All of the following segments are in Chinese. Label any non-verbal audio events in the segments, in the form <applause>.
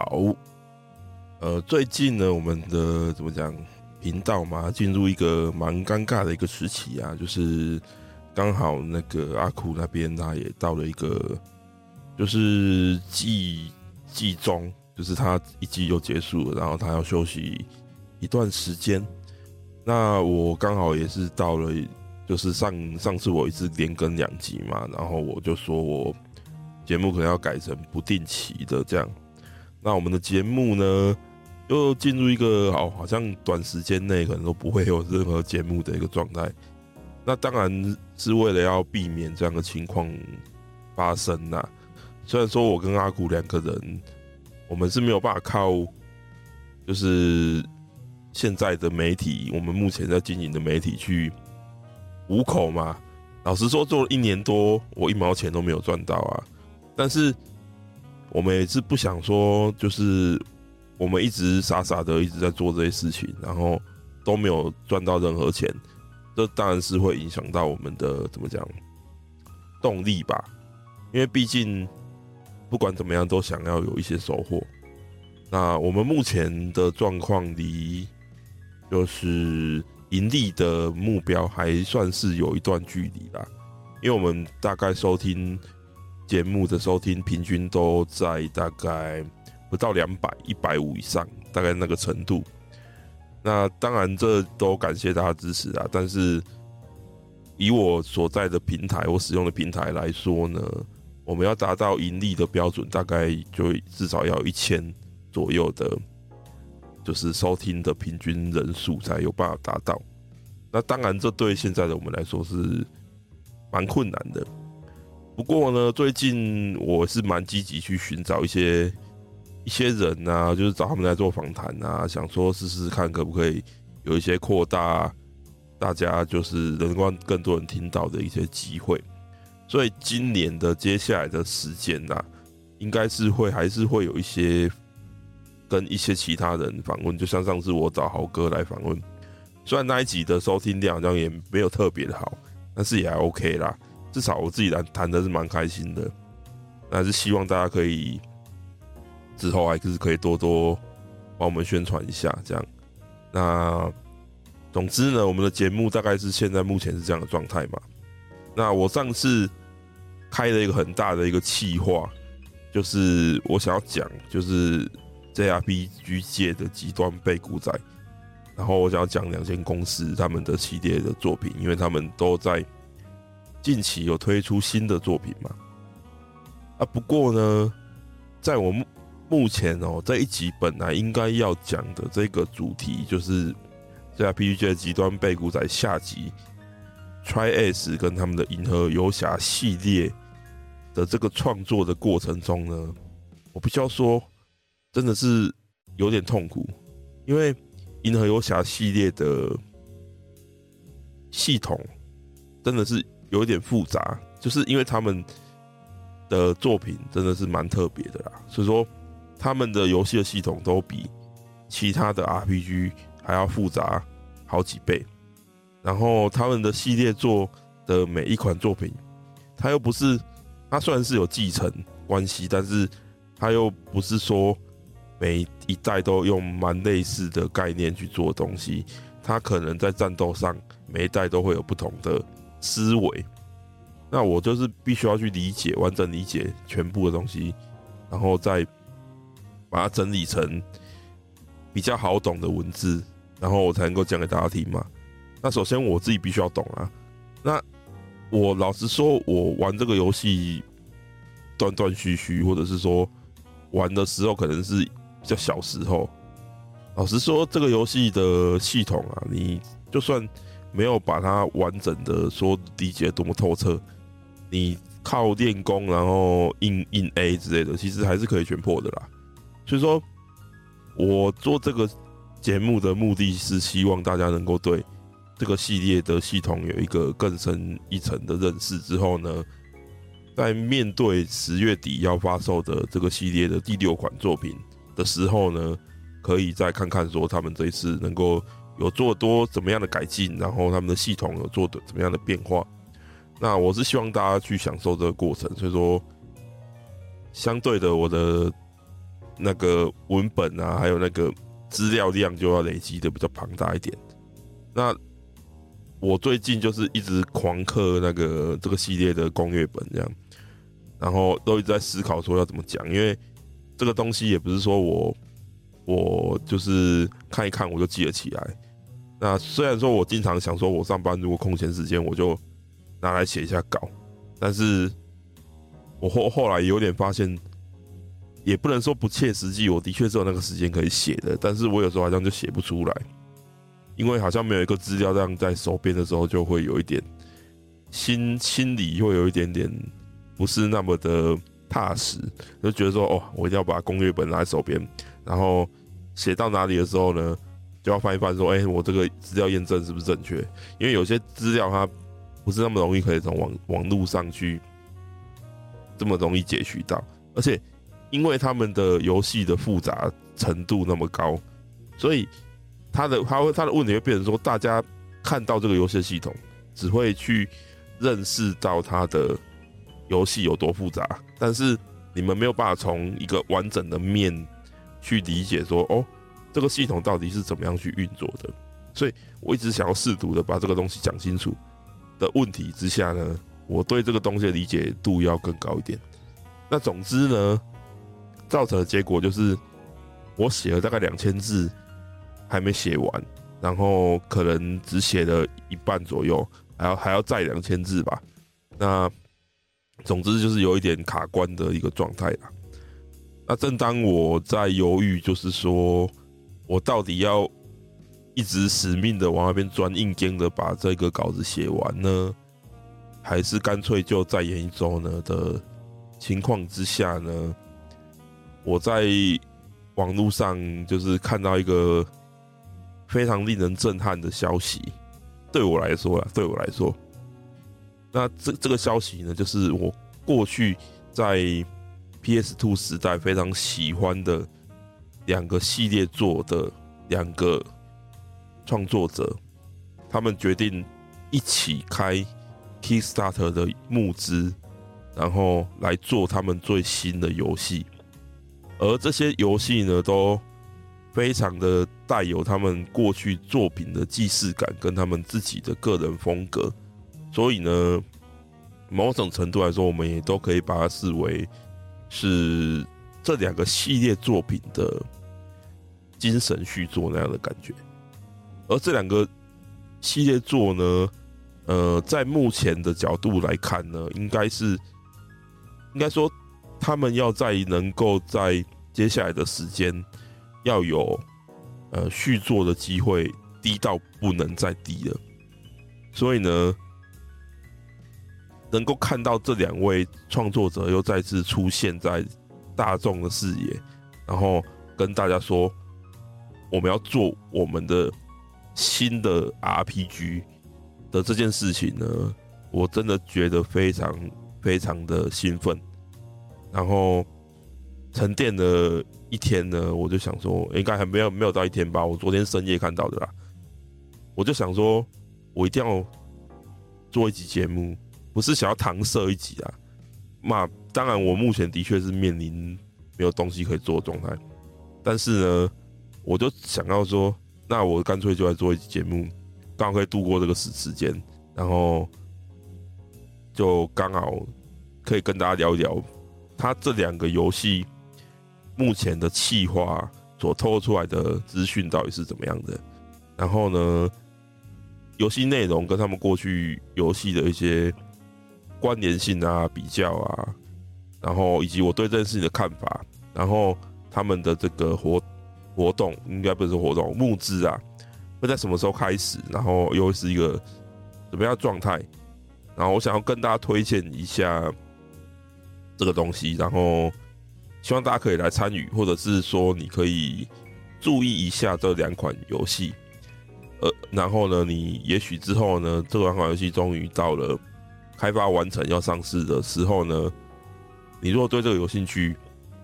好，呃，最近呢，我们的怎么讲频道嘛，进入一个蛮尴尬的一个时期啊，就是刚好那个阿酷那边他也到了一个就是季季中，就是他一季又结束了，然后他要休息一段时间。那我刚好也是到了，就是上上次我一直连更两集嘛，然后我就说我节目可能要改成不定期的这样。那我们的节目呢，又进入一个哦，好像短时间内可能都不会有任何节目的一个状态。那当然是为了要避免这样的情况发生呐。虽然说我跟阿古两个人，我们是没有办法靠，就是现在的媒体，我们目前在经营的媒体去糊口嘛。老实说，做了一年多，我一毛钱都没有赚到啊。但是。我们也是不想说，就是我们一直傻傻的一直在做这些事情，然后都没有赚到任何钱，这当然是会影响到我们的怎么讲动力吧。因为毕竟不管怎么样，都想要有一些收获。那我们目前的状况离就是盈利的目标还算是有一段距离啦，因为我们大概收听。节目的收听平均都在大概不到两百、一百五以上，大概那个程度。那当然，这都感谢大家支持啊。但是以我所在的平台，我使用的平台来说呢，我们要达到盈利的标准，大概就至少要一千左右的，就是收听的平均人数才有办法达到。那当然，这对现在的我们来说是蛮困难的。不过呢，最近我是蛮积极去寻找一些一些人啊，就是找他们来做访谈啊，想说试试看可不可以有一些扩大大家就是能够更多人听到的一些机会。所以今年的接下来的时间呐，应该是会还是会有一些跟一些其他人访问，就像上次我找豪哥来访问，虽然那一集的收听量好像也没有特别的好，但是也还 OK 啦。至少我自己来谈的是蛮开心的，还是希望大家可以之后还是可以多多帮我们宣传一下，这样。那总之呢，我们的节目大概是现在目前是这样的状态嘛。那我上次开了一个很大的一个企划，就是我想要讲，就是 JRPG 界的极端背骨仔，然后我想要讲两间公司他们的系列的作品，因为他们都在。近期有推出新的作品吗？啊，不过呢，在我目目前哦，这一集本来应该要讲的这个主题，就是 JRPG 的极端背骨仔下集，Tri-Ace 跟他们的银河游侠系列的这个创作的过程中呢，我必须要说，真的是有点痛苦，因为银河游侠系列的系统真的是。有一点复杂，就是因为他们的作品真的是蛮特别的啦，所以说他们的游戏的系统都比其他的 RPG 还要复杂好几倍。然后他们的系列作的每一款作品，它又不是，它虽然是有继承关系，但是它又不是说每一代都用蛮类似的概念去做东西，它可能在战斗上每一代都会有不同的。思维，那我就是必须要去理解，完整理解全部的东西，然后再把它整理成比较好懂的文字，然后我才能够讲给大家听嘛。那首先我自己必须要懂啊。那我老实说，我玩这个游戏断断续续，或者是说玩的时候可能是比较小时候。老实说，这个游戏的系统啊，你就算。没有把它完整的说理解多么透彻，你靠练功，然后硬硬 A 之类的，其实还是可以全破的啦。所以说，我做这个节目的目的是希望大家能够对这个系列的系统有一个更深一层的认识之后呢，在面对十月底要发售的这个系列的第六款作品的时候呢，可以再看看说他们这一次能够有做多怎么样的改进，然后他们的系统有做的怎么样的变化。那我是希望大家去享受这个过程，所以说相对的，我的那个文本啊，还有那个资料量就要累积的比较庞大一点。那我最近就是一直狂刻那个这个系列的攻略本，这样。然后都一直在思考说要怎么讲，因为这个东西也不是说我我就是看一看我就记得起来。那虽然说我经常想说，我上班如果空闲时间我就拿来写一下稿，但是我后后来有点发现，也不能说不切实际。我的确是有那个时间可以写的，但是我有时候好像就写不出来，因为好像没有一个资料这样在手边的时候，就会有一点心心里会有一点点。不是那么的踏实，就觉得说哦，我一定要把攻略本拿在手边，然后写到哪里的时候呢，就要翻一翻，说，哎，我这个资料验证是不是正确？因为有些资料它不是那么容易可以从网网络上去这么容易截取到，而且因为他们的游戏的复杂程度那么高，所以他的他会他的问题会变成说，大家看到这个游戏系统，只会去认识到它的。游戏有多复杂，但是你们没有办法从一个完整的面去理解说，哦，这个系统到底是怎么样去运作的。所以我一直想要试图的把这个东西讲清楚的问题之下呢，我对这个东西的理解度要更高一点。那总之呢，造成的结果就是我写了大概两千字还没写完，然后可能只写了一半左右，还要还要再两千字吧。那总之就是有一点卡关的一个状态啦。那正当我在犹豫，就是说我到底要一直死命的往那边钻，硬撑的把这个稿子写完呢，还是干脆就再延一周呢？的情况之下呢，我在网络上就是看到一个非常令人震撼的消息，对我来说啊，对我来说。那这这个消息呢，就是我过去在 PS Two 时代非常喜欢的两个系列作的两个创作者，他们决定一起开 Kickstarter 的募资，然后来做他们最新的游戏。而这些游戏呢，都非常的带有他们过去作品的既视感，跟他们自己的个人风格。所以呢，某种程度来说，我们也都可以把它视为是这两个系列作品的精神续作那样的感觉。而这两个系列作呢，呃，在目前的角度来看呢，应该是应该说，他们要在能够在接下来的时间要有呃续作的机会，低到不能再低了。所以呢。能够看到这两位创作者又再次出现在大众的视野，然后跟大家说我们要做我们的新的 RPG 的这件事情呢，我真的觉得非常非常的兴奋。然后沉淀了一天呢，我就想说，应该还没有没有到一天吧，我昨天深夜看到的啦。我就想说，我一定要做一集节目。不是想要搪塞一集啊，那当然我目前的确是面临没有东西可以做的状态，但是呢，我就想要说，那我干脆就来做一集节目，刚好可以度过这个时时间，然后就刚好可以跟大家聊一聊，他这两个游戏目前的企划所透露出来的资讯到底是怎么样的，然后呢，游戏内容跟他们过去游戏的一些。关联性啊，比较啊，然后以及我对这件事情的看法，然后他们的这个活活动应该不是活动募资啊，会在什么时候开始？然后又是一个怎么样状态？然后我想要跟大家推荐一下这个东西，然后希望大家可以来参与，或者是说你可以注意一下这两款游戏。呃，然后呢，你也许之后呢，这两款游戏终于到了开发完成要上市的时候呢，你如果对这个有兴趣，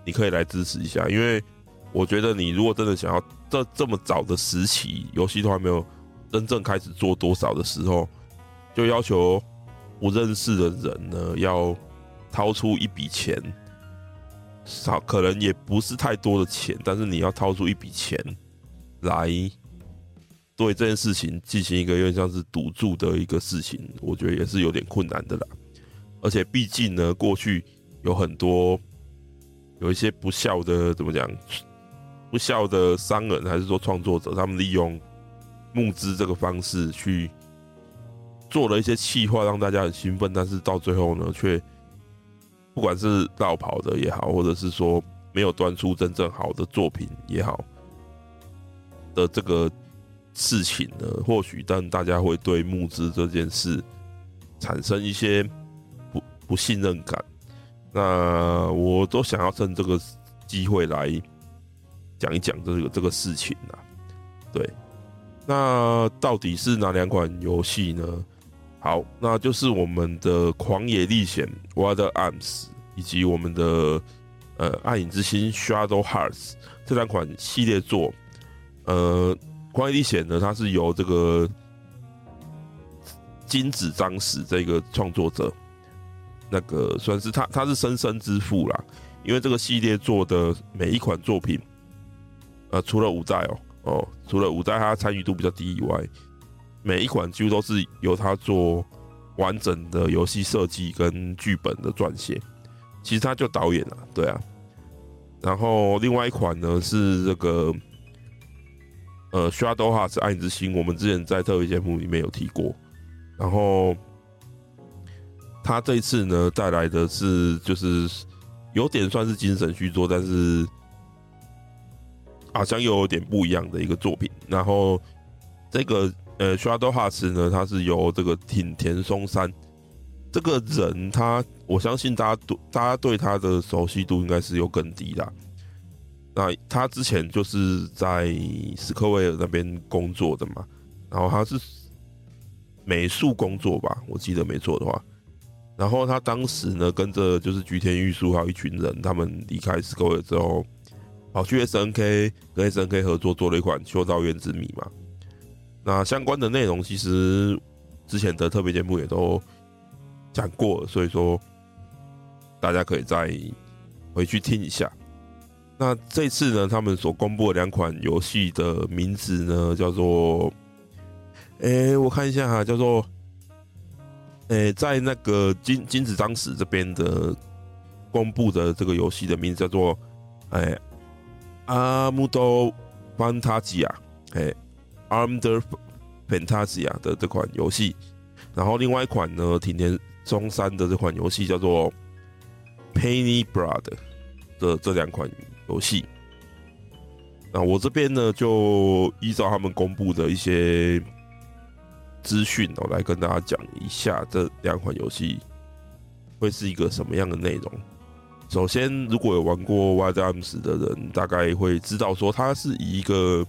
你可以来支持一下，因为我觉得你如果真的想要这这么早的时期，游戏都还没有真正开始做多少的时候，就要求不认识的人呢要掏出一笔钱，少可能也不是太多的钱，但是你要掏出一笔钱来。对这件事情进行一个有点像是赌注的一个事情，我觉得也是有点困难的啦。而且毕竟呢，过去有很多有一些不孝的，怎么讲？不孝的商人还是说创作者，他们利用募资这个方式去做了一些企划，让大家很兴奋，但是到最后呢，却不管是落跑的也好，或者是说没有端出真正好的作品也好的这个。事情呢，或许但大家会对募资这件事产生一些不不信任感。那我都想要趁这个机会来讲一讲这个这个事情啊。对，那到底是哪两款游戏呢？好，那就是我们的《狂野历险》（Wild Arms） 以及我们的呃《暗影之心》（Shadow Hearts） 这两款系列作，呃。《狂野历险》呢，它是由这个金子章史这个创作者，那个算是他，他是生生之父啦。因为这个系列做的每一款作品，呃，除了五代哦哦，除了五代他参与度比较低以外，每一款几乎都是由他做完整的游戏设计跟剧本的撰写。其实他就导演了，对啊。然后另外一款呢是这个。呃，Shadow Hearts 暗影之心，我们之前在特别节目里面有提过。然后他这一次呢带来的是，就是有点算是精神续作，但是好像又有点不一样的一个作品。然后这个呃，Shadow 画师呢，他是由这个挺田松山这个人，他我相信大家对大家对他的熟悉度应该是有更低的。那他之前就是在史科威尔那边工作的嘛，然后他是美术工作吧，我记得没错的话。然后他当时呢，跟着就是菊田玉树还有一群人，他们离开斯科威尔之后，跑去 SNK 跟 SNK 合作做了一款《修道院之谜》嘛。那相关的内容其实之前的特别节目也都讲过了，所以说大家可以再回去听一下。那这次呢，他们所公布的两款游戏的名字呢，叫做，哎、我看一下哈，叫做，哎、在那个金金子章史这边的公布的这个游戏的名字叫做，哎、阿姆多潘塔吉亚，哎，Armed Fantasia 的这款游戏，然后另外一款呢，町田中山的这款游戏叫做 Penny Blood 的这两款。游戏，那我这边呢，就依照他们公布的一些资讯哦，来跟大家讲一下这两款游戏会是一个什么样的内容。首先，如果有玩过《Wild Arms》的人，大概会知道说，它是以一个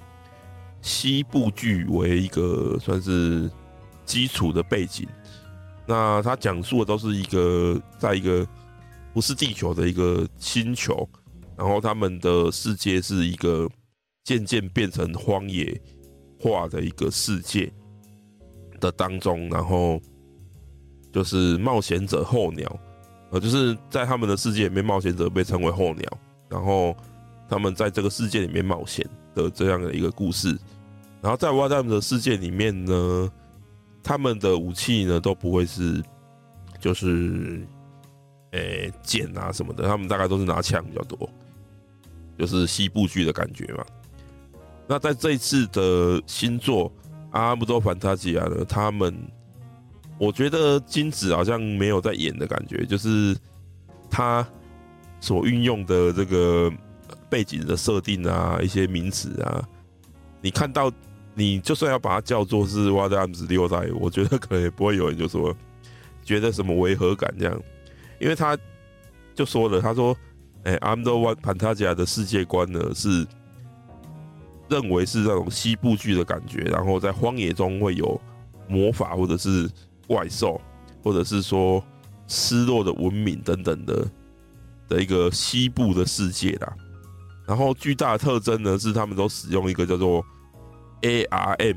西部剧为一个算是基础的背景。那它讲述的都是一个在一个不是地球的一个星球。然后他们的世界是一个渐渐变成荒野化的一个世界的当中，然后就是冒险者候鸟，呃，就是在他们的世界里面，冒险者被称为候鸟，然后他们在这个世界里面冒险的这样的一个故事。然后在 Wild Arms 的世界里面呢，他们的武器呢都不会是就是诶剑啊什么的，他们大概都是拿枪比较多。就是西部剧的感觉嘛。那在这一次的新作《阿姆多凡塔吉亚》呢，他们我觉得金子好像没有在演的感觉，就是他所运用的这个背景的设定啊，一些名词啊，你看到你就算要把它叫做是《Wild Arms 六代》，我觉得可能也不会有人就说觉得什么违和感这样，因为他。就说了，他说：“哎、欸，阿姆多瓦潘塔加的世界观呢，是认为是那种西部剧的感觉，然后在荒野中会有魔法，或者是怪兽，或者是说失落的文明等等的的一个西部的世界啦。然后巨大的特征呢，是他们都使用一个叫做 ARM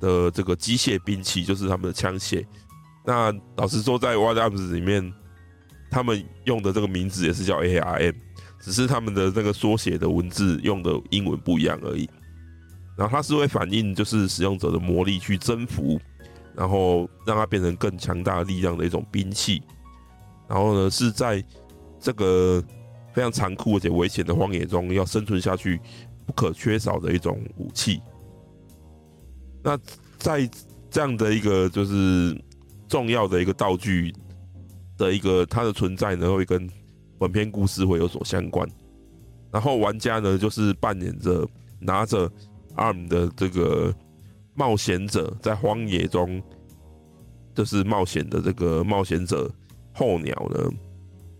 的这个机械兵器，就是他们的枪械。那老实说，在 Wild Arms 里面。”他们用的这个名字也是叫 ARM，只是他们的那个缩写的文字用的英文不一样而已。然后它是会反映就是使用者的魔力去征服，然后让它变成更强大力量的一种兵器。然后呢，是在这个非常残酷而且危险的荒野中要生存下去不可缺少的一种武器。那在这样的一个就是重要的一个道具。的一个它的存在呢，会跟本片故事会有所相关。然后玩家呢，就是扮演着拿着 ARM 的这个冒险者，在荒野中就是冒险的这个冒险者候鸟呢，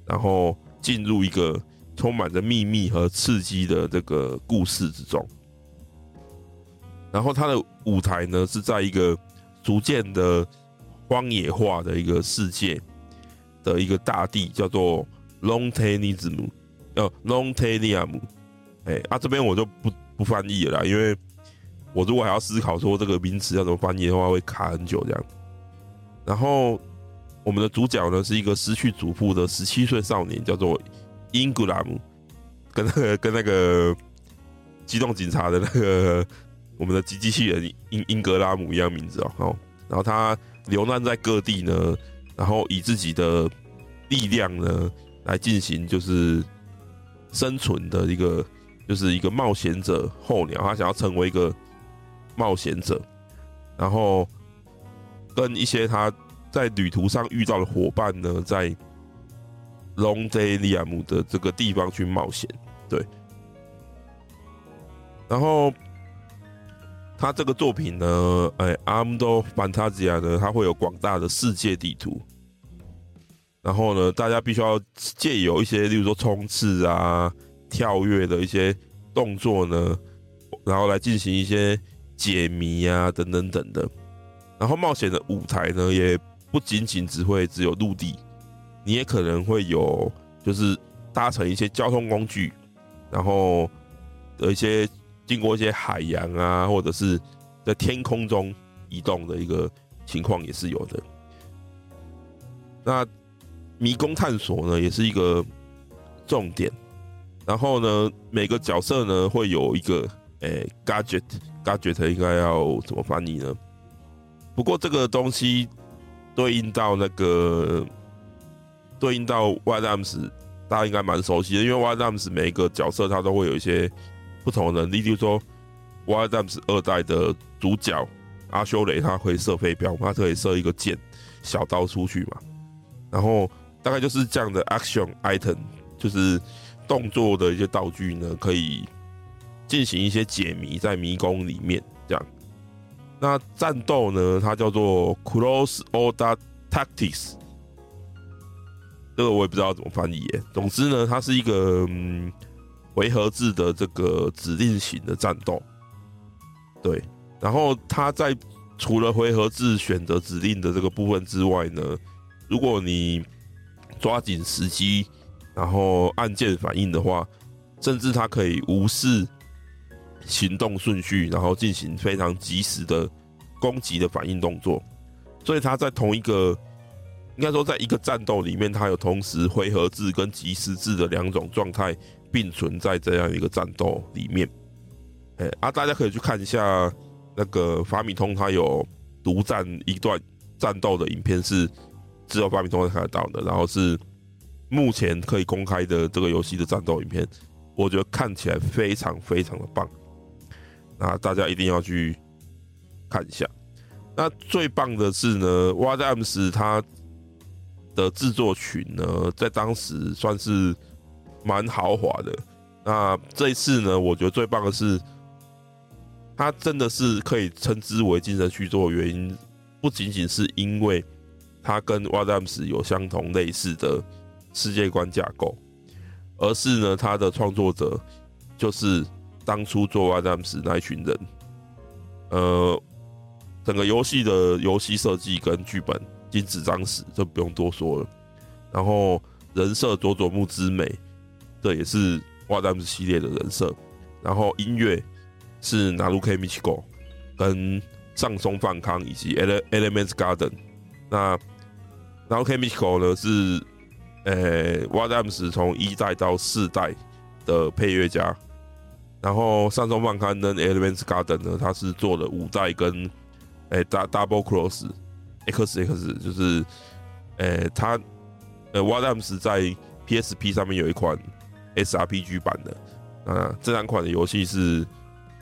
然后进入一个充满着秘密和刺激的这个故事之中。然后它的舞台呢，是在一个逐渐的荒野化的一个世界。的一个大地叫做 l o n g t a n i s m 呃 l o n g t a n i u m 哎，啊，这边我就不不翻译了，因为我如果还要思考说这个名词要怎么翻译的话，会卡很久这样。然后我们的主角呢是一个失去祖父的十七岁少年，叫做英格拉姆，跟那个跟那个机动警察的那个我们的机机器人英英格拉姆一样名字哦。然后他流浪在各地呢。然后以自己的力量呢，来进行就是生存的一个，就是一个冒险者候鸟，他想要成为一个冒险者，然后跟一些他在旅途上遇到的伙伴呢，在龙德利亚姆的这个地方去冒险，对，然后。他这个作品呢，哎，阿姆多凡塔吉亚呢，它会有广大的世界地图。然后呢，大家必须要借由一些，例如说冲刺啊、跳跃的一些动作呢，然后来进行一些解谜啊等等等的。然后冒险的舞台呢，也不仅仅只会只有陆地，你也可能会有，就是搭乘一些交通工具，然后的一些。经过一些海洋啊，或者是在天空中移动的一个情况也是有的。那迷宫探索呢，也是一个重点。然后呢，每个角色呢会有一个诶、欸、gadget，gadget 应该要怎么翻译呢？不过这个东西对应到那个对应到 Wild Arms，大家应该蛮熟悉的，因为 Wild Arms 每一个角色他都会有一些。不同的能力，例如说《Wild Arms》二代的主角阿修雷，他会射飞镖，他可以射一个箭、小刀出去嘛。然后大概就是这样的 action item，就是动作的一些道具呢，可以进行一些解谜在迷宫里面。这样，那战斗呢，它叫做 Close Order Tactics，这个我也不知道怎么翻译耶。总之呢，它是一个嗯。回合制的这个指令型的战斗，对，然后它在除了回合制选择指令的这个部分之外呢，如果你抓紧时机，然后按键反应的话，甚至它可以无视行动顺序，然后进行非常及时的攻击的反应动作。所以它在同一个，应该说在一个战斗里面，它有同时回合制跟即时制的两种状态。并存在这样一个战斗里面，哎啊，大家可以去看一下那个法米通，他有独占一段战斗的影片，是只有法米通才看得到的，然后是目前可以公开的这个游戏的战斗影片，我觉得看起来非常非常的棒，那大家一定要去看一下。那最棒的是呢，Wild Arms 它的制作群呢，在当时算是。蛮豪华的。那这一次呢，我觉得最棒的是，它真的是可以称之为精神续作的原因，不仅仅是因为它跟 Wild Arms 有相同类似的世界观架构，而是呢，他的创作者就是当初做《WDS》那一群人。呃，整个游戏的游戏设计跟剧本，金子章史就不用多说了。然后人设佐佐木之美，这也是《WDS》系列的人设。然后音乐是 Naruke Michiko 跟上松放康以及 Elements Garden。那 Naruke Michiko 呢是呃《WDS》从一代到四代的配乐家。然后上松放康跟 Elements Garden 呢，他是做了五代跟诶、Double Cross X X，就是诶、欸、他呃 Wadams 在 PSP 上面有一款 SRPG 版的啊，这两款的游戏是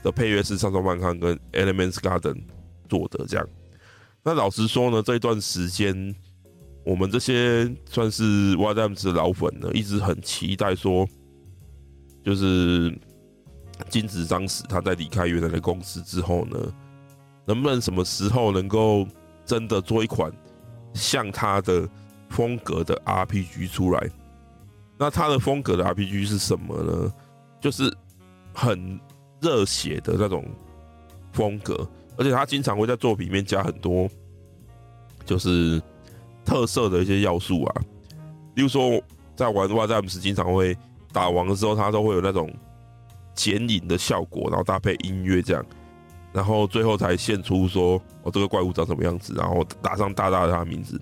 的配乐是上松放康跟 Elements Garden 做的这样。那老实说呢，这一段时间我们这些算是 Wadams 的老粉呢，一直很期待说，就是。金子章史他在离开原来的公司之后呢，能不能什么时候能够真的做一款像他的风格的 RPG 出来？那他的风格的 RPG 是什么呢？就是很热血的那种风格，而且他经常会在作品里面加很多就是特色的一些要素啊，例如说在玩《Wild Arms》经常会打王的时候，他都会有那种。剪影的效果，然后搭配音乐这样，然后最后才现出说哦，这个怪物长什么样子，然后打上大大的他的名字，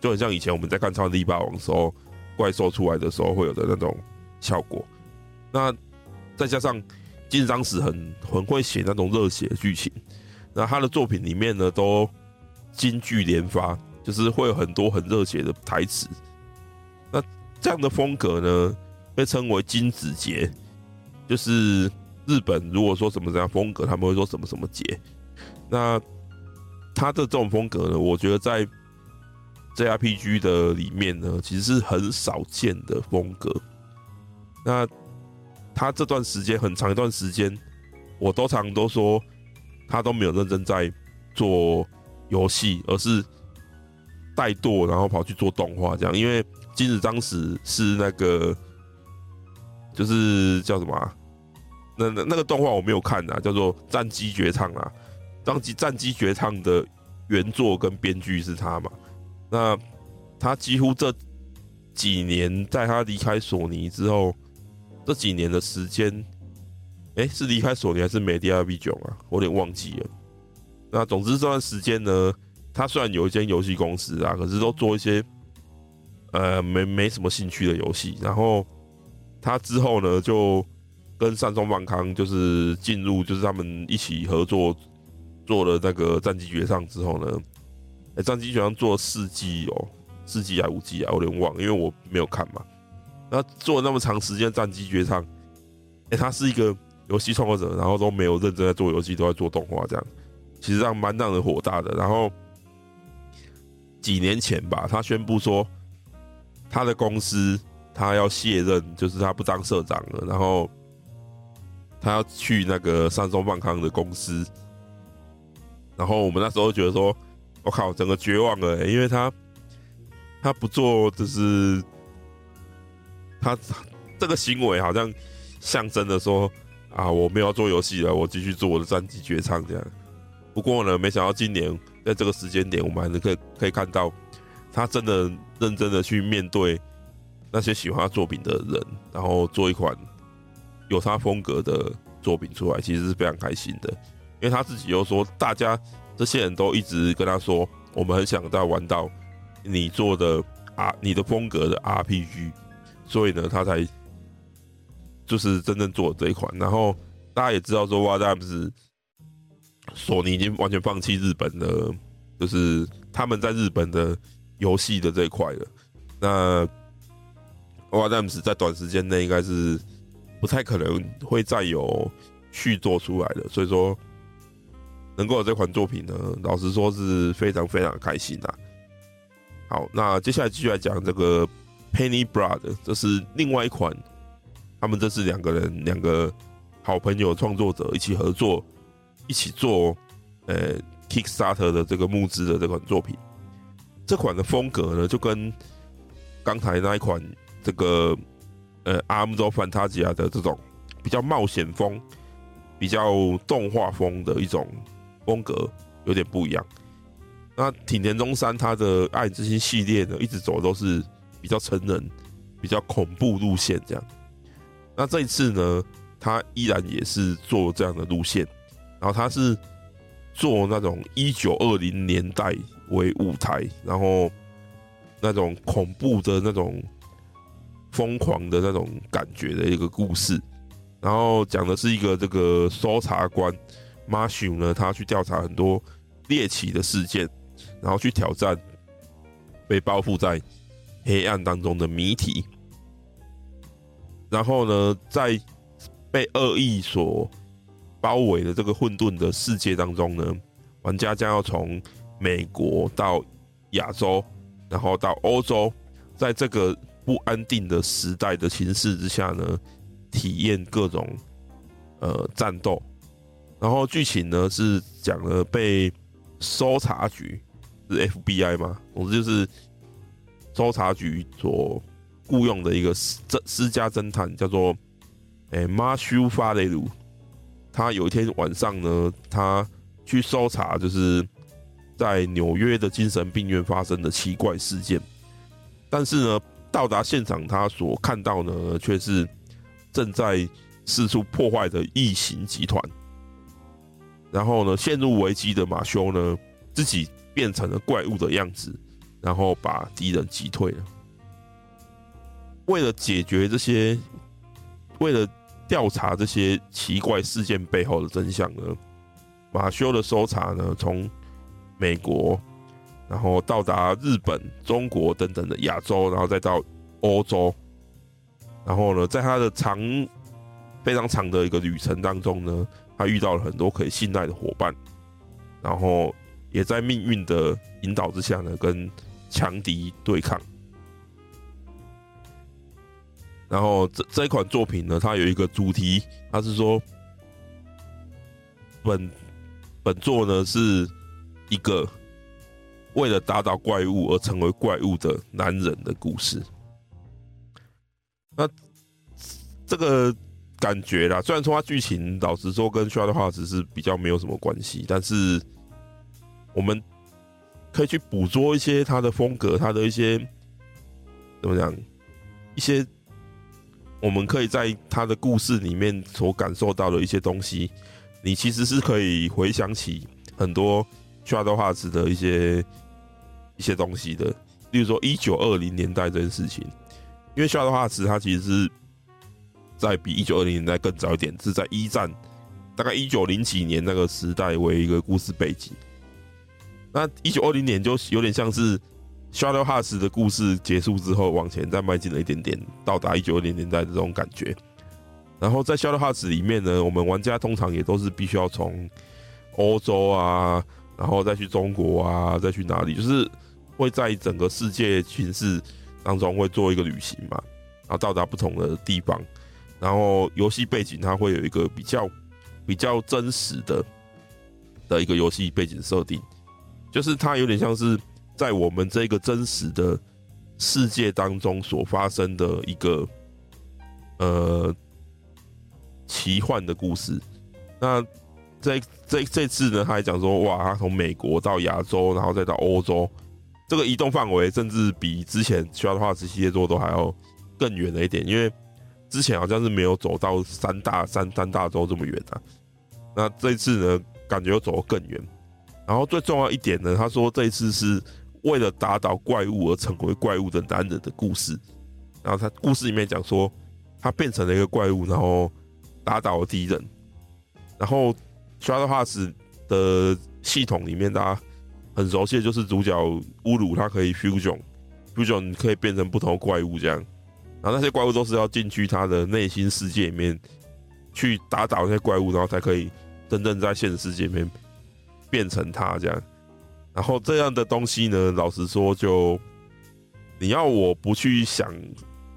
就很像以前我们在看《超能力霸王》时候，怪兽出来的时候会有的那种效果。那再加上金章史很很会写那种热血剧情，那他的作品里面呢都金句连发，就是会有很多很热血的台词。那这样的风格呢，被称为金子节。就是日本，如果说什么这样风格，他们会说什么什么节。那他的这种风格呢，我觉得在 JRPG 的里面呢，其实是很少见的风格。那他这段时间很长一段时间，我都常都说他都没有认真在做游戏，而是怠惰，然后跑去做动画这样。因为金子当时是那个。就是叫什么、那那那个动画我没有看啊，叫做《战机绝唱》啊。当机《战机绝唱》的原作跟编剧是他嘛？那他几乎这几年，在他离开索尼之后，这几年的时间，哎、是离开索尼还是 Media Vision 啊？我有点忘记了。那总之这段时间呢，他虽然有一间游戏公司啊，可是都做一些呃没没什么兴趣的游戏，然后。他之后呢，就跟上松万康就是进入，就是他们一起合作做了那个《战机绝唱》之后呢，哎，《战机绝唱》做了四季哦，四季还五季啊，我有点忘，因为我没有看嘛。那做了那么长时间《战机绝唱》，哎，他是一个游戏创作者，然后都没有认真在做游戏，都在做动画这样，其实让蛮让人火大的。然后几年前吧，他宣布说他的公司。他要卸任，就是他不当社长了，然后他要去那个三松放康的公司，然后我们那时候觉得说，我靠，整个绝望了，因为他他不做，就是他这个行为好像象征的说啊，我没有要做游戏了，我继续做我的战机绝唱这样。不过呢，没想到今年在这个时间点，我们还是可以可以看到他真的认真的去面对。那些喜欢他作品的人，然后做一款有他风格的作品出来，其实是非常开心的。因为他自己又说，大家这些人都一直跟他说，我们很想再玩到你做的啊，你的风格的 RPG，所以呢，他才就是真正做这一款。然后大家也知道说，Wild Arms 索尼已经完全放弃日本的，就是他们在日本的游戏的这一块了。那 WADAMS 在短时间内应该是不太可能会再有续作出来的，所以说能够有这款作品呢，老实说是非常非常开心的。好，那接下来继续来讲这个 Penny Blood，这是另外一款，他们这是两个人两个好朋友创作者一起合作，一起做呃 Kickstarter 的这个募资的这款作品。这款的风格呢，就跟刚才那一款。这个呃阿姆多范塔吉亚的这种比较冒险风、比较动画风的一种风格有点不一样。那挺田中山他的《爱之心》系列呢，一直走都是比较成人、比较恐怖路线这样。那这一次呢，他依然也是做这样的路线，然后他是做那种一九二零年代为舞台，然后那种恐怖的那种疯狂的那种感觉的一个故事，然后讲的是一个这个搜查官马修呢，他去调查很多猎奇的事件，然后去挑战被包覆在黑暗当中的谜题。然后呢，在被恶意所包围的这个混沌的世界当中呢，玩家将要从美国到亚洲，然后到欧洲，在这个不安定的时代的形势之下呢，体验各种呃战斗。然后剧情呢是讲了被搜查局是 FBI 嘛，总之就是搜查局所。雇佣的一个私私家侦探叫做诶马修法雷鲁，他有一天晚上呢，他去搜查，就是在纽约的精神病院发生的奇怪事件。但是呢，到达现场，他所看到呢，却是正在四处破坏的异形集团。然后呢，陷入危机的马修呢，自己变成了怪物的样子，然后把敌人击退了。为了解决这些，为了调查这些奇怪事件背后的真相呢，马修的搜查呢，从美国，然后到达日本、中国等等的亚洲，然后再到欧洲，然后呢，在他的长非常长的一个旅程当中呢，他遇到了很多可以信赖的伙伴，然后也在命运的引导之下呢，跟强敌对抗。然后这这一款作品呢，它有一个主题，它是说本本作呢是一个为了打倒怪物而成为怪物的男人的故事。那这个感觉啦，虽然说它剧情老实说跟《Shadow Hearts》是比较没有什么关系，但是我们可以去捕捉一些它的风格，它的一些怎么讲一些。我们可以在他的故事里面所感受到的一些东西，你其实是可以回想起很多 Shadow Hearts 的一些一些东西的。例如说，一九二零年代这件事情，因为 shadowhats 它其实是在比一九二零年代更早一点，是在一战，大概一九零几年那个时代为一个故事背景。那一九二零年就有点像是。shadowhats 的故事结束之后，往前再迈进了一点点，到达一九二零年代这种感觉。然后在 Shadow Hearts 里面呢，我们玩家通常也都是必须要从欧洲啊，然后再去中国啊，再去哪里，就是会在整个世界形势当中会做一个旅行嘛，然后到达不同的地方。然后游戏背景它会有一个比较比较真实的的一个游戏背景设定，就是它有点像是。在我们这个真实的世界当中所发生的一个呃奇幻的故事，那这这这次呢，他还讲说，哇，他从美国到亚洲，然后再到欧洲，这个移动范围甚至比之前《Shadow Hearts》系列做都还要更远了一点，因为之前好像是没有走到三大三三大洲这么远啊。那这次呢，感觉又走得更远。然后最重要一点呢，他说这一次是。为了打倒怪物而成为怪物的男人的故事，然后他故事里面讲说，他变成了一个怪物，然后打倒了敌人。然后《Shadow Hearts》的系统里面，大家很熟悉的就是主角乌鲁，他可以 fusion，fusion 可以变成不同怪物这样。然后那些怪物都是要进去他的内心世界里面去打倒那些怪物，然后才可以真正在现实世界里面变成他这样。然后这样的东西呢，老实说，就你要我不去想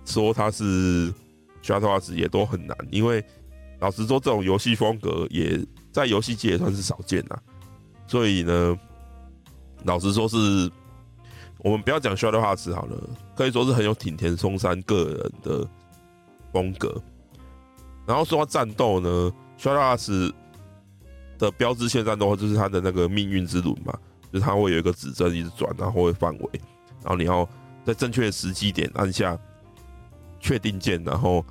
说它是 shadow a r s 也都很难，因为老实说，这种游戏风格也在游戏界也算是少见呐。所以呢，老实说是我们不要讲 shadowhats 好了，可以说是很有挺田松山个人的风格。然后说到战斗呢 shadowhats 的标志性战斗就是它的那个命运之轮嘛，就是它会有一个指针一直转，然后会范围，然后你要在正确的时机点按下确定键，然后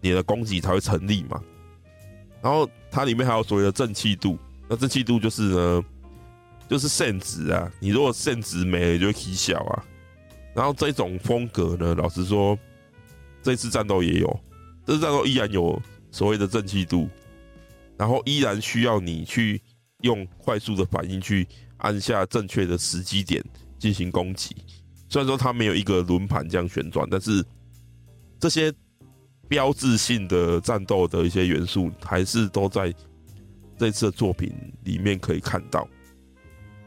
你的攻击才会成立嘛。然后它里面还有所谓的正气度，那正气度就是呢。就是胜值啊，你如果胜值没了，就会起小啊。然后这种风格呢，老实说，这次战斗也有，这次战斗依然有所谓的正气度，然后依然需要你去用快速的反应去按下正确的时机点进行攻击。虽然说它没有一个轮盘这样旋转，但是这些标志性的战斗的一些元素，还是都在这次的作品里面可以看到。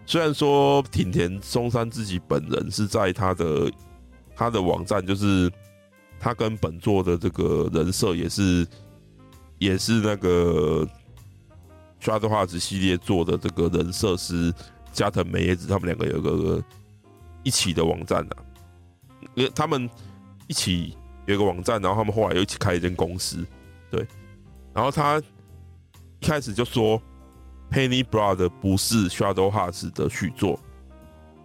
虽然说挺田松山自己本人是在他的他的网站，就是他跟本作的这个人设也是也是那个抓着画纸系列做的这个人设是加藤美叶子，他们两个有个一起的网站啊，因为他们一起有一个网站，然后他们后来又一起开一间公司，对，然后他一开始就说。Penny Blood 不是 Shadow Hearts 的续作，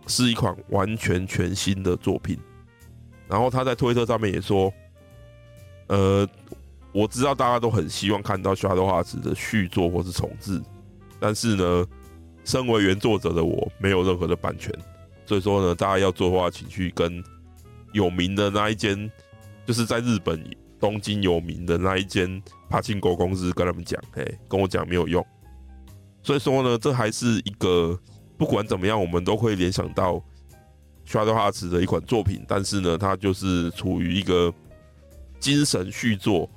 是一款完全全新的作品。然后他在推特上面也说：“呃，我知道大家都很希望看到 Shadow Hearts 的续作或是重制，但是呢，身为原作者的我没有任何的版权，所以说呢，大家要做的话，请去跟有名的那一间，就是在日本东京有名的那一间柏青哥公司跟他们讲，嘿，跟我讲没有用。”所以说呢，这还是一个不管怎么样，我们都会联想到 s h a d o w h a r t s 的一款作品。但是呢，它就是处于一个精神续作，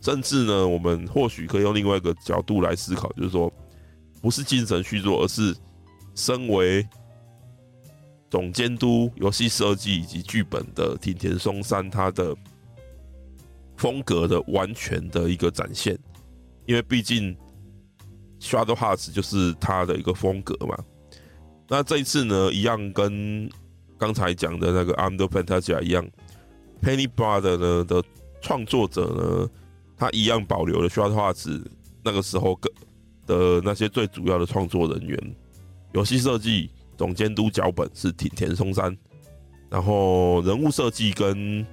甚至呢，我们或许可以用另外一个角度来思考，就是说，不是精神续作，而是身为总监督、游戏设计以及剧本的町田松山，他的风格的完全的一个展现。因为毕竟。Shadow Hearts 就是他的一个风格嘛。那这一次呢，一样跟刚才讲的那个《Armed Fantasia》一样，Penny Brother 呢的创作者呢，他一样保留了 Shadow Hearts 那个时候的那些最主要的创作人员，游戏设计、总监督、脚本是町田松山，然后人物设计跟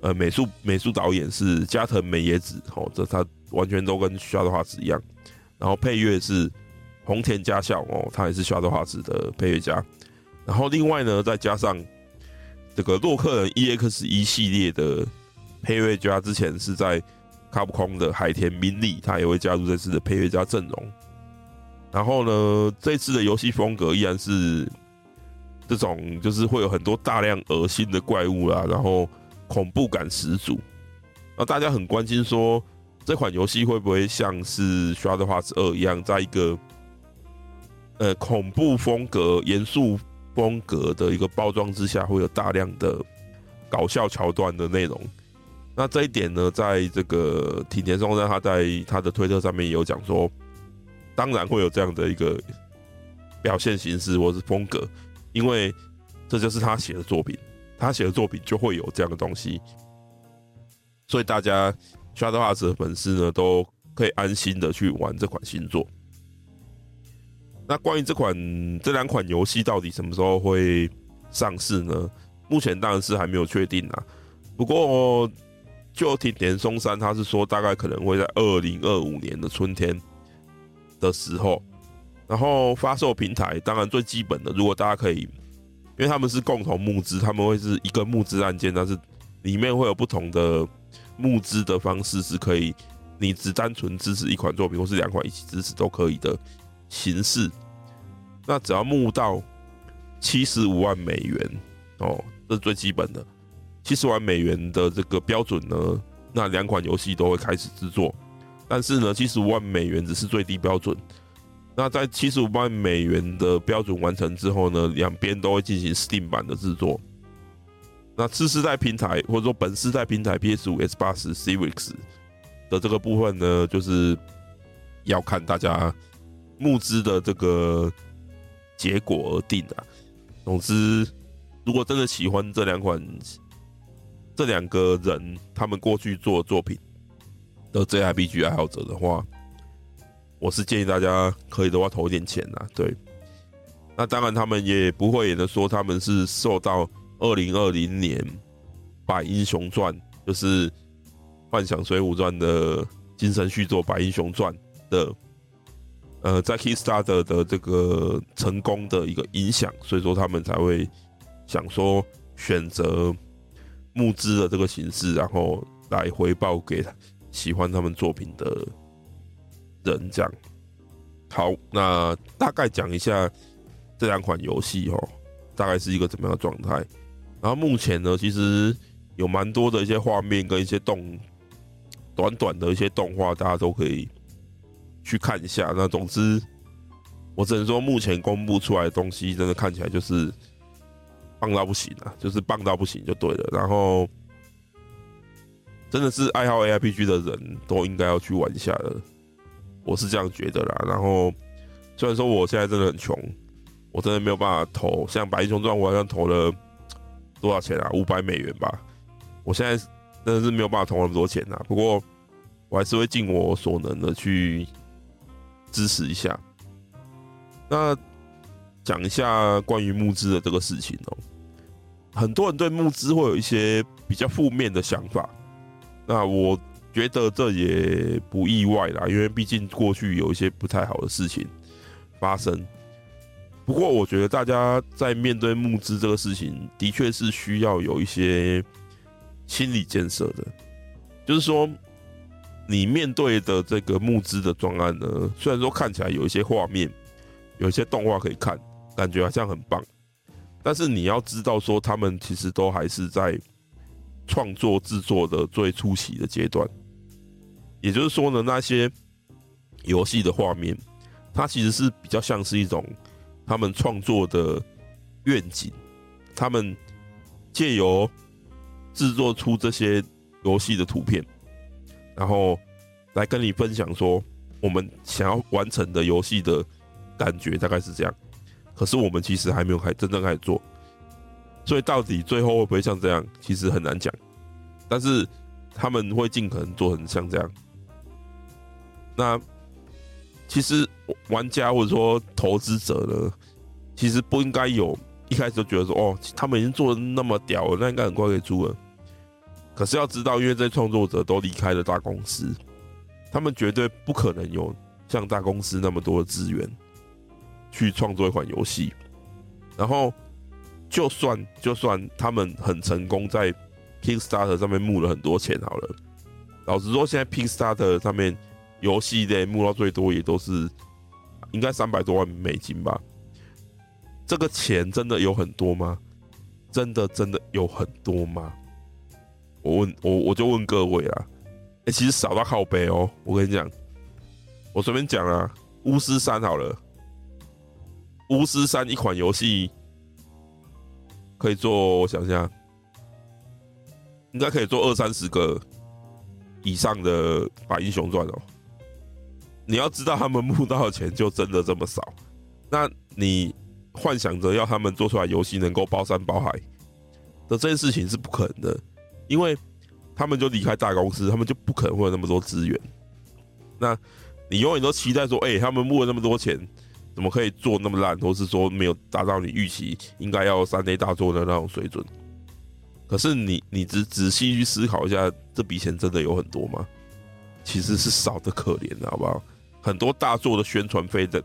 呃美术美术导演是加藤美野子，哦，这他完全都跟 Shadow Hearts 一样。然后配乐是红田佳孝哦，他也是 Shadow Hearts 的配乐家。然后另外呢，再加上这个洛克人 EX 一系列的配乐家，之前是在卡普空的海田明利，他也会加入这次的配乐家阵容。然后呢，这次的游戏风格依然是这种，就是会有很多大量恶心的怪物啦，然后恐怖感十足。那大家很关心说。这款游戏会不会像是《刷的画师二》一样，在一个呃恐怖风格、严肃风格的一个包装之下，会有大量的搞笑桥段的内容？那这一点呢，在这个町田松山他在他的推特上面也有讲说，当然会有这样的一个表现形式或是风格，因为这就是他写的作品，他写的作品就会有这样的东西，所以大家。Shadowaz 的粉丝呢，都可以安心的去玩这款新作。那关于这款这两款游戏到底什么时候会上市呢？目前当然是还没有确定啊。不过就町田松山他是说，大概可能会在二零二五年的春天的时候。然后发售平台当然最基本的，如果大家可以，因为他们是共同募资，他们会是一个募资案件，但是里面会有不同的。募资的方式是可以，你只单纯支持一款作品，或是两款一起支持都可以的形式。那只要募到七十五万美元哦，这是最基本的。七十万美元的这个标准呢，那两款游戏都会开始制作。但是呢，七十五万美元只是最低标准。那在七十五万美元的标准完成之后呢，两边都会进行 Steam 版的制作。那次世代平台或者说本世代平台 PS 五、Xbox Series 的这个部分呢，就是要看大家募资的这个结果而定的。总之，如果真的喜欢这两款这两个人他们过去做作品的 JRPG 爱好者的话，我是建议大家可以的话投一点钱呐。对，那当然他们也不会也能说他们是受到二零二零年《百英雄传》就是《幻想水浒传》的精神续作《百英雄传》的。呃，在 Kickstarter 的这个成功的一个影响，所以说他们才会想说选择募资的这个形式，然后来回报给喜欢他们作品的人。这样，好，那大概讲一下这两款游戏哦，大概是一个怎么样的状态。然后目前呢，其实有蛮多的一些画面跟一些动短短的一些动画，大家都可以。去看一下，那总之，我只能说目前公布出来的东西，真的看起来就是棒到不行啊，就是棒到不行就对了。然后，真的是爱好 ARPG 的人都应该要去玩一下的，我是这样觉得啦。然后，虽然说我现在真的很穷，我真的没有办法投，像《白英雄传》，我好像投了多少钱啊？五百美元吧。我现在真的是没有办法投那么多钱啊。不过，我还是会尽我所能的去。支持一下。那讲一下关于募资的这个事情哦。很多人对募资会有一些比较负面的想法。那我觉得这也不意外啦，因为毕竟过去有一些不太好的事情发生。不过，我觉得大家在面对募资这个事情，的确是需要有一些心理建设的，就是说。你面对的这个募资的专案呢，虽然说看起来有一些画面，有一些动画可以看，感觉好像很棒，但是你要知道说，他们其实都还是在创作制作的最初期的阶段。也就是说呢，那些游戏的画面，它其实是比较像是一种他们创作的愿景，他们借由制作出这些游戏的图片。然后来跟你分享说，我们想要完成的游戏的感觉大概是这样。可是我们其实还没有开真正开始做，所以到底最后会不会像这样，其实很难讲。但是他们会尽可能做成像这样。那其实玩家或者说投资者呢，其实不应该有一开始就觉得说，哦，他们已经做的那么屌了，那应该很快可以出了。可是要知道，因为这些创作者都离开了大公司，他们绝对不可能有像大公司那么多的资源去创作一款游戏。然后，就算就算他们很成功，在 Kickstarter 上面募了很多钱好了，老实说，现在 Kickstarter 上面游戏的募到最多也都是应该三百多万美金吧？这个钱真的有很多吗？真的真的有很多吗？我问我我就问各位啊，哎、其实少到靠背哦。我跟你讲，我随便讲啊，巫师三好了，巫师三一款游戏可以做，我想想，应该可以做二三十个以上的百英雄传哦。你要知道，他们募到的钱就真的这么少，那你幻想着要他们做出来游戏能够包山包海的这件事情是不可能的。因为他们就离开大公司，他们就不可能会有那么多资源。那你永远都期待说，哎，他们募了那么多钱，怎么可以做那么烂，或是说没有达到你预期应该要三 A 大作的那种水准？可是你你仔仔细去思考一下，这笔钱真的有很多吗？其实是少的可怜的，好不好？很多大作的宣传费的，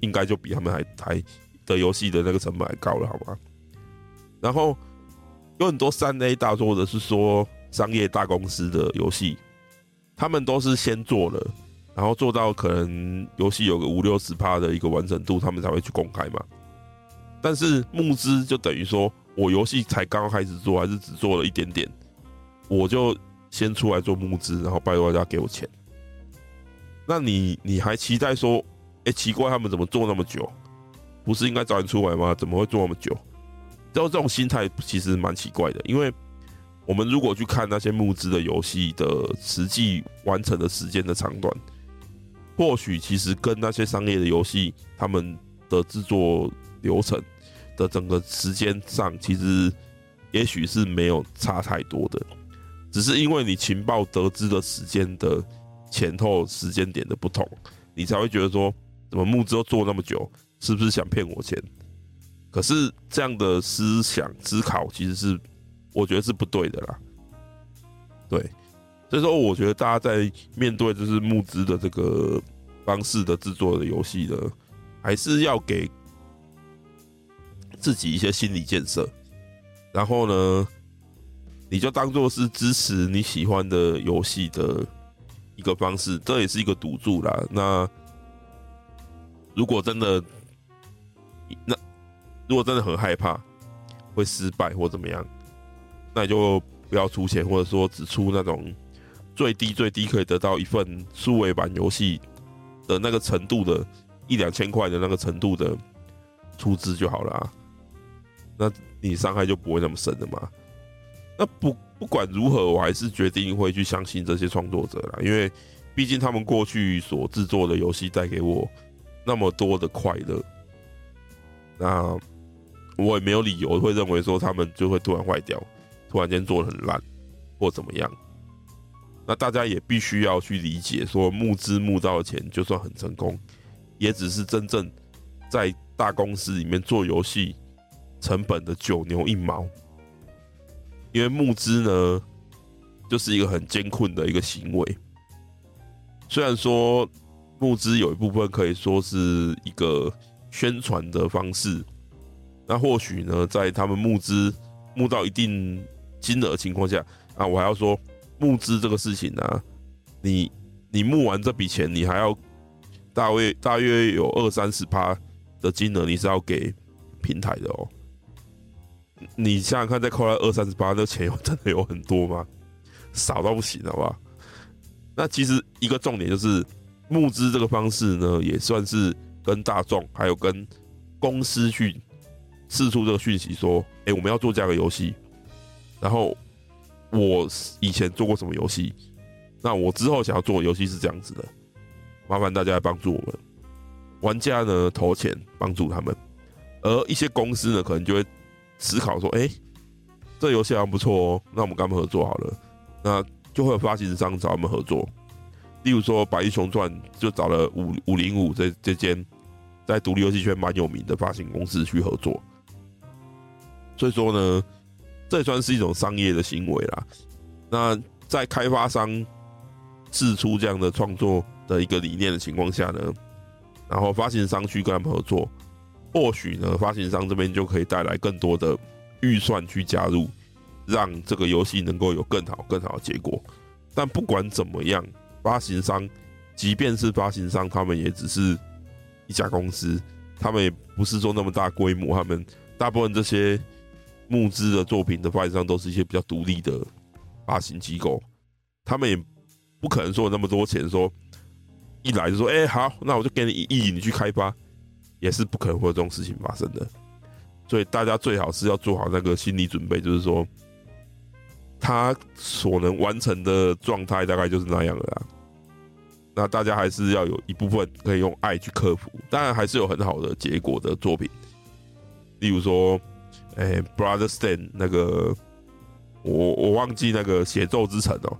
应该就比他们还还的游戏的那个成本还高了，好吗？然后。有很多三 A 大作，的是说商业大公司的游戏，他们都是先做了，然后做到可能游戏有个五六十趴的一个完成度，他们才会去公开嘛。但是募资就等于说我游戏才刚刚开始做，还是只做了一点点，我就先出来做募资，然后拜托大家给我钱。那你你还期待说，哎、奇怪，他们怎么做那么久？不是应该早点出来吗？怎么会做那么久？然后这种心态其实蛮奇怪的，因为我们如果去看那些募资的游戏的实际完成的时间的长短，或许其实跟那些商业的游戏他们的制作流程，的整个时间上，其实也许是没有差太多的，只是因为你情报得知的时间的前后时间点的不同，你才会觉得说，怎么募资都做那么久，是不是想骗我钱？可是这样的思想思考，其实是我觉得是不对的啦。对，所以说我觉得大家在面对就是募资的这个方式的制作的游戏呢，还是要给。自己一些心理建设，然后呢，你就当做是支持你喜欢的游戏的一个方式，这也是一个赌注啦。那如果真的，那如果真的很害怕会失败或怎么样，那你就不要出钱，或者说只出那种最低最低可以得到一份数位版游戏的那个程度的一两千块的那个程度的出资就好了。那你伤害就不会那么深了嘛？那不不管如何，我还是决定会去相信这些创作者啦，因为毕竟他们过去所制作的游戏带给我那么多的快乐，那我也没有理由会认为说他们就会突然坏掉，突然间做得很烂或怎么样。那大家也必须要去理解，说募资募到的钱就算很成功，也只是真正在大公司里面做游戏。成本的九牛一毛，因为募资呢，就是一个很艰困的一个行为。虽然说募资有一部分可以说是一个宣传的方式，那或许呢，在他们募资募到一定金额情况下，啊，我还要说募资这个事情呢、你你募完这笔钱，你还要大约大约有二三十趴的金额，你是要给平台的哦。你想想看，再扣来二三十八，那钱有真的有很多吗？少到不行，好吧？那其实一个重点就是募资这个方式呢，也算是跟大众还有跟公司去释出这个讯息，说：哎，我们要做这样的游戏。然后我以前做过什么游戏？那我之后想要做的游戏是这样子的，麻烦大家来帮助我们。玩家呢，投钱帮助他们，而一些公司呢，可能就会。思考说：“哎、这游戏还不错哦，那我们跟他们合作好了。那就会有发行商找他们合作，例如说《百亿雄传》就找了五五零五这这间在独立游戏圈蛮有名的发行公司去合作。所以说呢，这也算是一种商业的行为啦。那在开发商试出这样的创作的一个理念的情况下呢，然后发行商去跟他们合作。”或许呢，发行商这边就可以带来更多的预算去加入，让这个游戏能够有更好、更好的结果。但不管怎么样，发行商即便是发行商，他们也只是一家公司，他们也不是说那么大规模。他们大部分这些募资的作品的发行商都是一些比较独立的发行机构，他们也不可能说有那么多钱，说一来就说：“哎，好，那我就给你一亿，你去开发。”也是不可能会有这种事情发生的，所以大家最好是要做好那个心理准备，就是说，他所能完成的状态大概就是那样了啦。那大家还是要有一部分可以用爱去克服，当然还是有很好的结果的作品，例如说，哎、欸、，Brother Stand 那个，我我忘记那个血咒之城哦，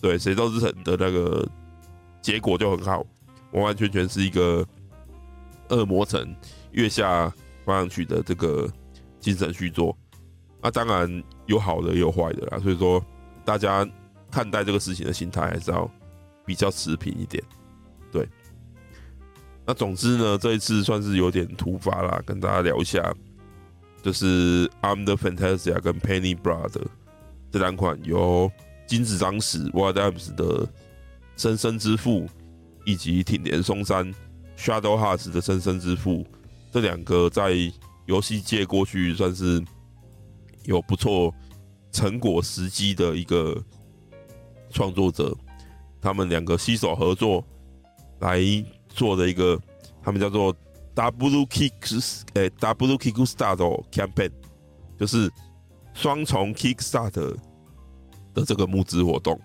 对，血咒之城的那个结果就很好，完完全全是一个。恶魔城月下放上去的这个精神续作，那当然有好的也有坏的啦。所以说，大家看待这个事情的心态还是要比较持平一点。对，那总之呢，这一次算是有点突发啦，跟大家聊一下，就是 I'm the Fantasia 跟 Penny Brother 这两款由金子张史 Wild Arms 的生生之父以及挺田松山。Shadow Hearts 的生生之父，这两个在游戏界过去算是有不错成果时机的一个创作者，他们两个携手合作来做的一个，他们叫做 Double Kick 诶 Double Kickstart Campaign，就是双重 Kickstart 的这个募资活动。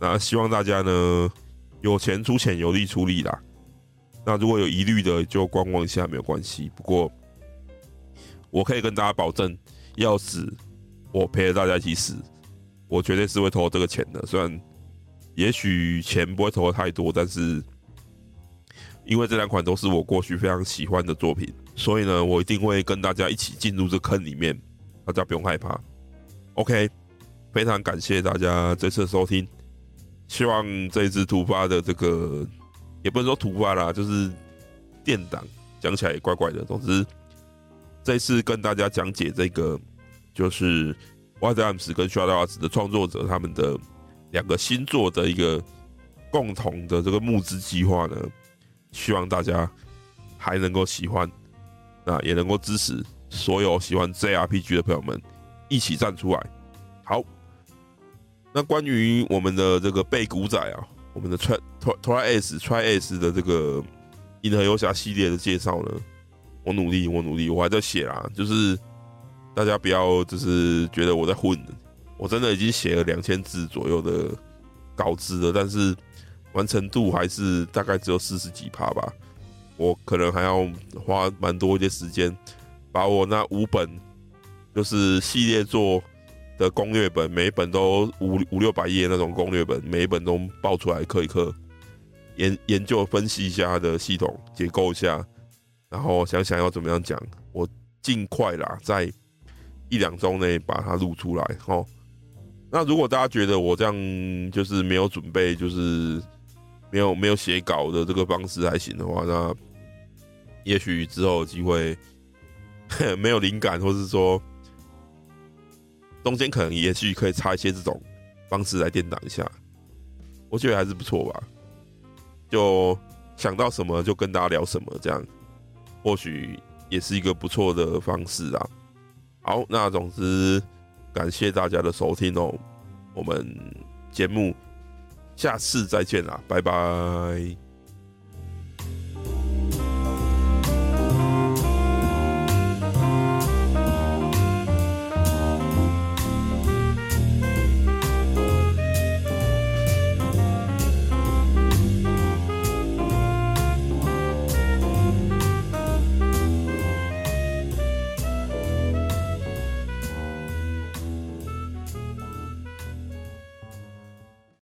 那希望大家呢有钱出钱，有力出力啦。那如果有疑虑的，就观望一下没有关系。不过我可以跟大家保证，要死我陪着大家一起死，我绝对是会投这个钱的。虽然也许钱不会投的太多，但是因为这两款都是我过去非常喜欢的作品，所以呢，我一定会跟大家一起进入这坑里面，大家不用害怕。OK，非常感谢大家这次收听，希望这一次突发的这个也不能说突发啦，就是电档讲起来也怪怪的。总之，这次跟大家讲解这个就是 Wild Arms 跟 Shadow Arts 的创作者他们的两个新作的一个共同的这个募资计划呢，希望大家还能够喜欢，那也能够支持所有喜欢 JRPG 的朋友们。一起站出来，好。那关于我们的这个背古仔啊，我们的 Try Try S Try S 的这个银河游侠系列的介绍呢，我努力，我努力，我还在写啦。就是大家不要就是觉得我在混，我真的已经写了两千字左右的稿子了，但是完成度还是大概只有四十几趴吧。我可能还要花蛮多一些时间，把我那五本。就是系列作的攻略本，每一本都五五六百页那种攻略本，每一本都爆出来刻一刻，研研究分析一下它的系统结构一下，然后想想要怎么样讲，我尽快啦，在一两周内把它录出来。哦，那如果大家觉得我这样就是没有准备，就是没有没有写稿的这个方式还行的话，那也许之后有机会 <laughs> 没有灵感，或是说。中间可能也许可以插一些这种方式来垫档一下，我觉得还是不错吧。就想到什么就跟大家聊什么，这样或许也是一个不错的方式啊。好，那总之感谢大家的收听哦，我们节目下次再见啦，拜拜。